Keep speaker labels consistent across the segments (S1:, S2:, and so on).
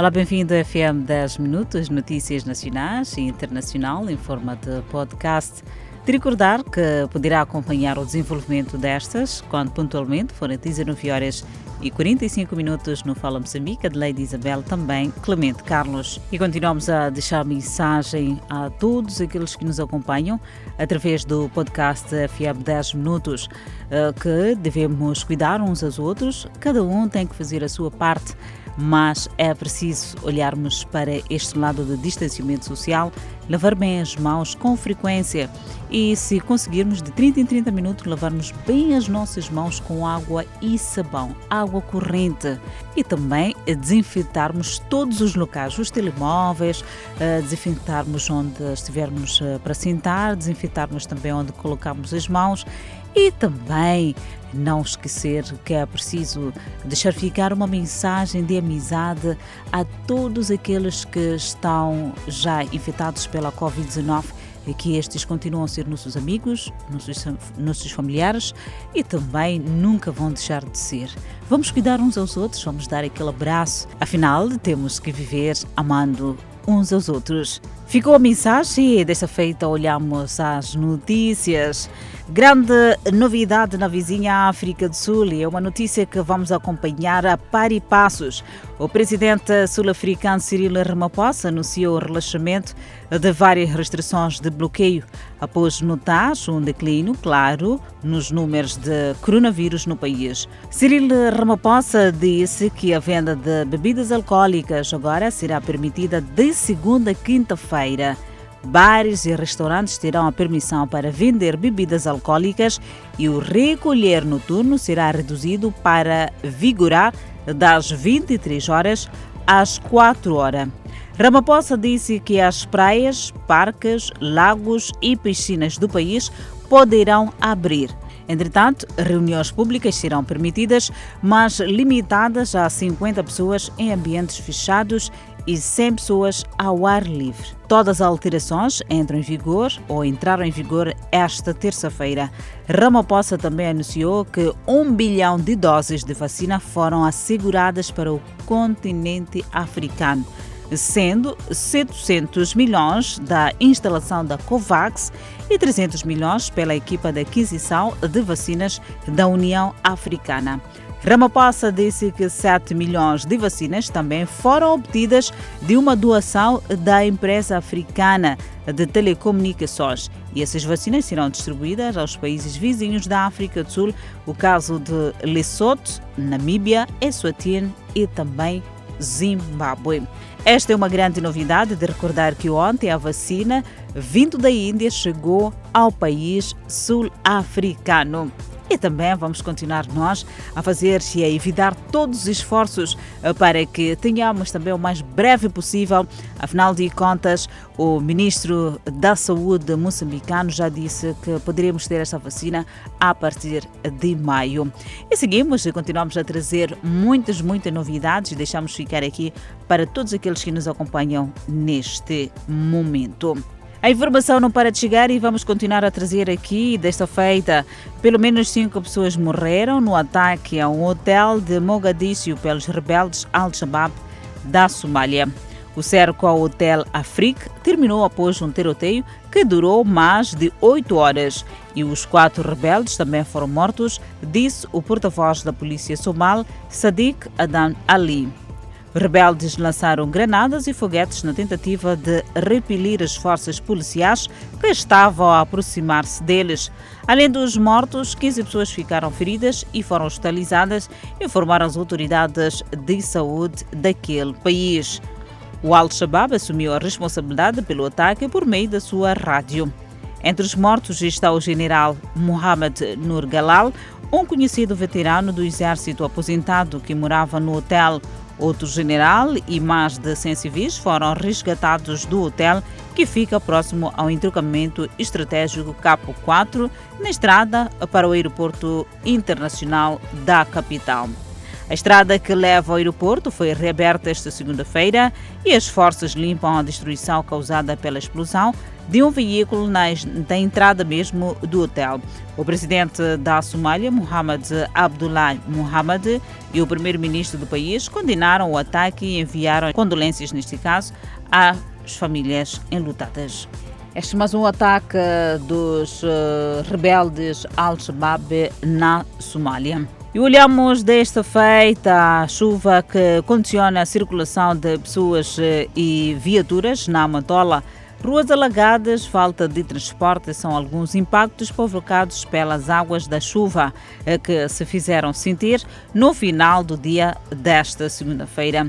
S1: Olá, bem-vindo ao FM 10 Minutos, notícias nacionais e internacional em forma de podcast. De recordar que poderá acompanhar o desenvolvimento destas quando pontualmente forem 19 horas e 45 minutos no Fala Moçambique, de Lady Isabel, também Clemente Carlos. E continuamos a deixar mensagem a todos aqueles que nos acompanham através do podcast FM 10 Minutos, eh, que devemos cuidar uns aos outros, cada um tem que fazer a sua parte mas é preciso olharmos para este lado do distanciamento social, lavar bem as mãos com frequência e, se conseguirmos, de 30 em 30 minutos, lavarmos bem as nossas mãos com água e sabão, água corrente. E também desinfetarmos todos os locais, os telemóveis, eh, desinfetarmos onde estivermos eh, para sentar, desinfetarmos também onde colocamos as mãos e também não esquecer que é preciso deixar ficar uma mensagem de amizade a todos aqueles que estão já infectados pela Covid-19 e que estes continuam a ser nossos amigos, nossos, nossos familiares e também nunca vão deixar de ser. Vamos cuidar uns aos outros, vamos dar aquele abraço. Afinal, temos que viver amando uns aos outros. Ficou a mensagem e desta feita olhamos as notícias. Grande novidade na vizinha África do Sul e é uma notícia que vamos acompanhar a par e passos. O presidente sul-africano Cyril Ramaphosa anunciou o relaxamento de várias restrições de bloqueio após notar um declínio claro nos números de coronavírus no país. Cyril Ramaphosa disse que a venda de bebidas alcoólicas agora será permitida de segunda a quinta-feira. Bares e restaurantes terão a permissão para vender bebidas alcoólicas e o recolher noturno será reduzido para vigorar das 23 horas às 4 horas. Ramaphosa disse que as praias, parques, lagos e piscinas do país poderão abrir. Entretanto, reuniões públicas serão permitidas, mas limitadas a 50 pessoas em ambientes fechados e 100 pessoas ao ar livre. Todas as alterações entram em vigor ou entraram em vigor esta terça-feira. Ramaphosa também anunciou que um bilhão de doses de vacina foram asseguradas para o continente africano sendo 700 milhões da instalação da COVAX e 300 milhões pela equipa de aquisição de vacinas da União Africana. Ramaphosa disse que 7 milhões de vacinas também foram obtidas de uma doação da empresa africana de telecomunicações e essas vacinas serão distribuídas aos países vizinhos da África do Sul, o caso de Lesotho, Namíbia, Eswatini e também Zimbábue. Esta é uma grande novidade de recordar que ontem a vacina vindo da Índia chegou ao país sul-africano. E também vamos continuar nós a fazer e a evitar todos os esforços eh, para que tenhamos também o mais breve possível. Afinal de contas, o ministro da Saúde moçambicano já disse que poderemos ter esta vacina a partir de maio. E seguimos e continuamos a trazer muitas, muitas novidades e deixamos ficar aqui para todos aqueles que nos acompanham neste momento. A informação não para de chegar e vamos continuar a trazer aqui desta feita. Pelo menos cinco pessoas morreram no ataque a um hotel de Mogadíscio pelos rebeldes Al-Shabaab da Somália. O cerco ao Hotel Afrique terminou após um tiroteio que durou mais de oito horas e os quatro rebeldes também foram mortos, disse o porta-voz da polícia somal, Sadiq Adan Ali. Rebeldes lançaram granadas e foguetes na tentativa de repelir as forças policiais que estavam a aproximar-se deles. Além dos mortos, 15 pessoas ficaram feridas e foram hospitalizadas, informaram as autoridades de saúde daquele país. O Al-Shabaab assumiu a responsabilidade pelo ataque por meio da sua rádio. Entre os mortos está o general Mohamed Nur Galal, um conhecido veterano do exército aposentado que morava no hotel. Outro general e mais de 100 civis foram resgatados do hotel que fica próximo ao entrocamento estratégico Capo 4, na estrada para o aeroporto internacional da capital. A estrada que leva ao aeroporto foi reaberta esta segunda-feira e as forças limpam a destruição causada pela explosão de um veículo na, na entrada mesmo do hotel. O presidente da Somália, Mohamed Abdullah Mohamed, e o primeiro-ministro do país condenaram o ataque e enviaram condolências, neste caso, às famílias enlutadas. Este é mais um ataque dos uh, rebeldes Al-Shabaab na Somália. E olhamos desta feita a chuva que condiciona a circulação de pessoas eh, e viaturas na Amatola. Ruas alagadas, falta de transporte são alguns impactos provocados pelas águas da chuva eh, que se fizeram sentir no final do dia desta segunda-feira.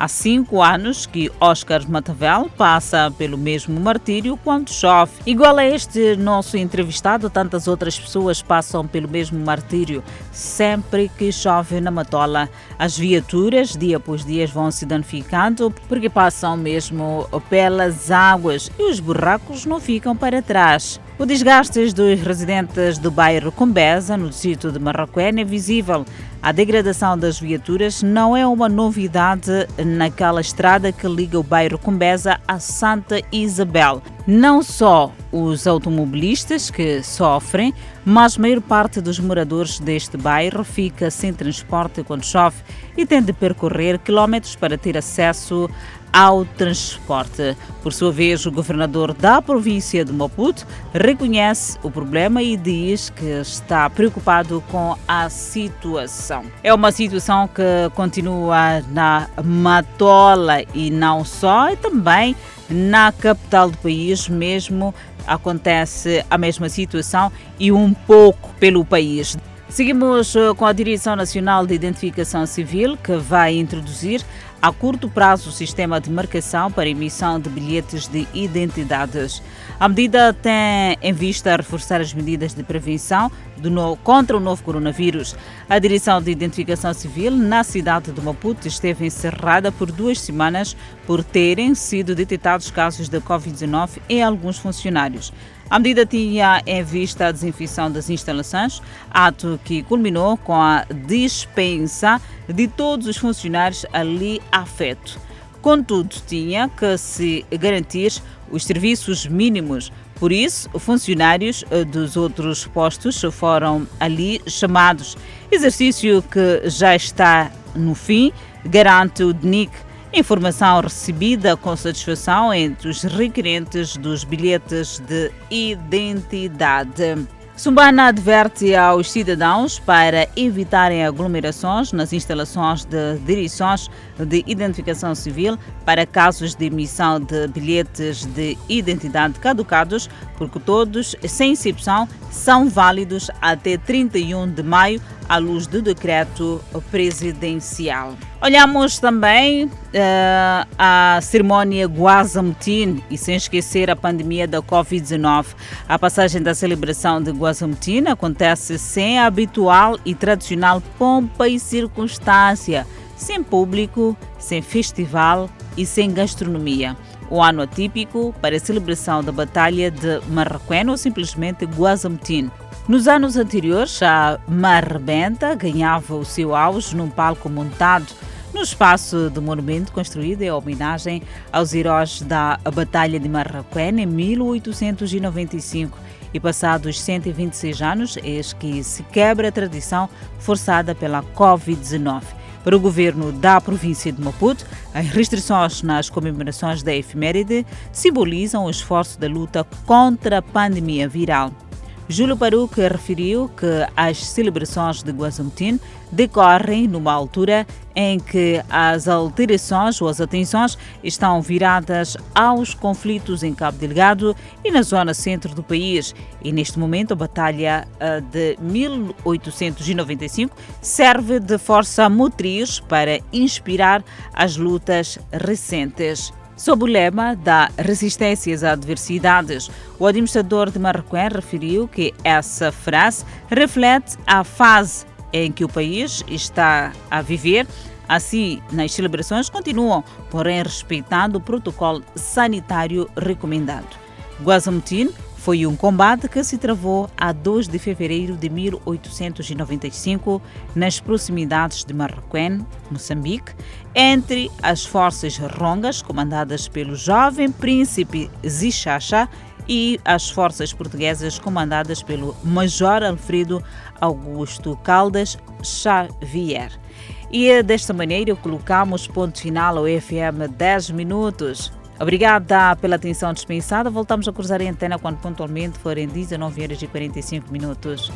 S1: Há cinco anos que Oscar Matavel passa pelo mesmo martírio quando chove. Igual a este nosso entrevistado, tantas outras pessoas passam pelo mesmo martírio sempre que chove na Matola. As viaturas, dia após dia, vão se danificando porque passam mesmo pelas águas e os buracos não ficam para trás. O desgaste dos residentes do bairro Combesa, no distrito de Marroquém, é visível. A degradação das viaturas não é uma novidade naquela estrada que liga o bairro Combesa a Santa Isabel. Não só os automobilistas que sofrem, mas a maior parte dos moradores deste bairro fica sem transporte quando chove e tem de percorrer quilómetros para ter acesso ao transporte. Por sua vez, o governador da província de Maputo reconhece o problema e diz que está preocupado com a situação. É uma situação que continua na Matola e não só, e também na capital do país mesmo acontece a mesma situação e um pouco pelo país. Seguimos eh, com a Direção Nacional de Identificação Civil, que vai introduzir a curto prazo o sistema de marcação para emissão de bilhetes de identidades. A medida tem em vista reforçar as medidas de prevenção no, contra o novo coronavírus. A Direção de Identificação Civil na cidade de Maputo esteve encerrada por duas semanas por terem sido detectados casos de Covid-19 em alguns funcionários. A medida tinha em vista a desinfecção das instalações, ato que culminou com a dispensa de todos os funcionários ali afeto. Contudo, tinha que se garantir os serviços mínimos. Por isso, funcionários eh, dos outros postos foram ali chamados. Exercício que já está no fim, garante o DNIC Informação recebida com satisfação entre os requerentes dos bilhetes de identidade. Sumbana adverte aos cidadãos para evitarem aglomerações nas instalações de direções de identificação civil para casos de emissão de bilhetes de identidade caducados, porque todos, sem exceção, são válidos até 31 de maio à luz do decreto presidencial. Olhamos também uh, a cerimónia Guazamutin e sem esquecer a pandemia da Covid-19. A passagem da celebração de Guazamutin acontece sem a habitual e tradicional pompa e circunstância, sem público, sem festival e sem gastronomia. O ano atípico para a celebração da Batalha de Marraquém ou simplesmente Guazamutin. Nos anos anteriores, a Marrebenta ganhava o seu auge num palco montado no espaço do monumento construído em homenagem aos heróis da Batalha de Marrakech em 1895 e passados 126 anos, eis que se quebra a tradição forçada pela Covid-19. Para o governo da província de Maputo, as restrições nas comemorações da efeméride simbolizam o esforço da luta contra a pandemia viral. Júlio Paruc referiu que as celebrações de Guazamutin decorrem numa altura em que as alterações ou as atenções estão viradas aos conflitos em Cabo Delgado e na zona centro do país. E neste momento a Batalha eh, de 1895 serve de força motriz para inspirar as lutas recentes. Sob o lema da resistência às adversidades, o administrador de Marroquém referiu que essa frase reflete a fase em que o país está a viver. Assim, nas celebrações continuam, porém respeitando o protocolo sanitário recomendado. Guazamutin Foi um combate que se travou a 2 de fevereiro de 1895 nas proximidades de Marroquém, Moçambique, entre as forças rongas comandadas pelo jovem príncipe Zichacha e as forças portuguesas comandadas pelo Major Alfredo Augusto Caldas Xavier. E desta maneira colocamos ponto final ao FM 10 minutos. Obrigada pela atenção dispensada. Voltamos a cruzar a antena quando pontualmente forem 19 horas e 45 minutos.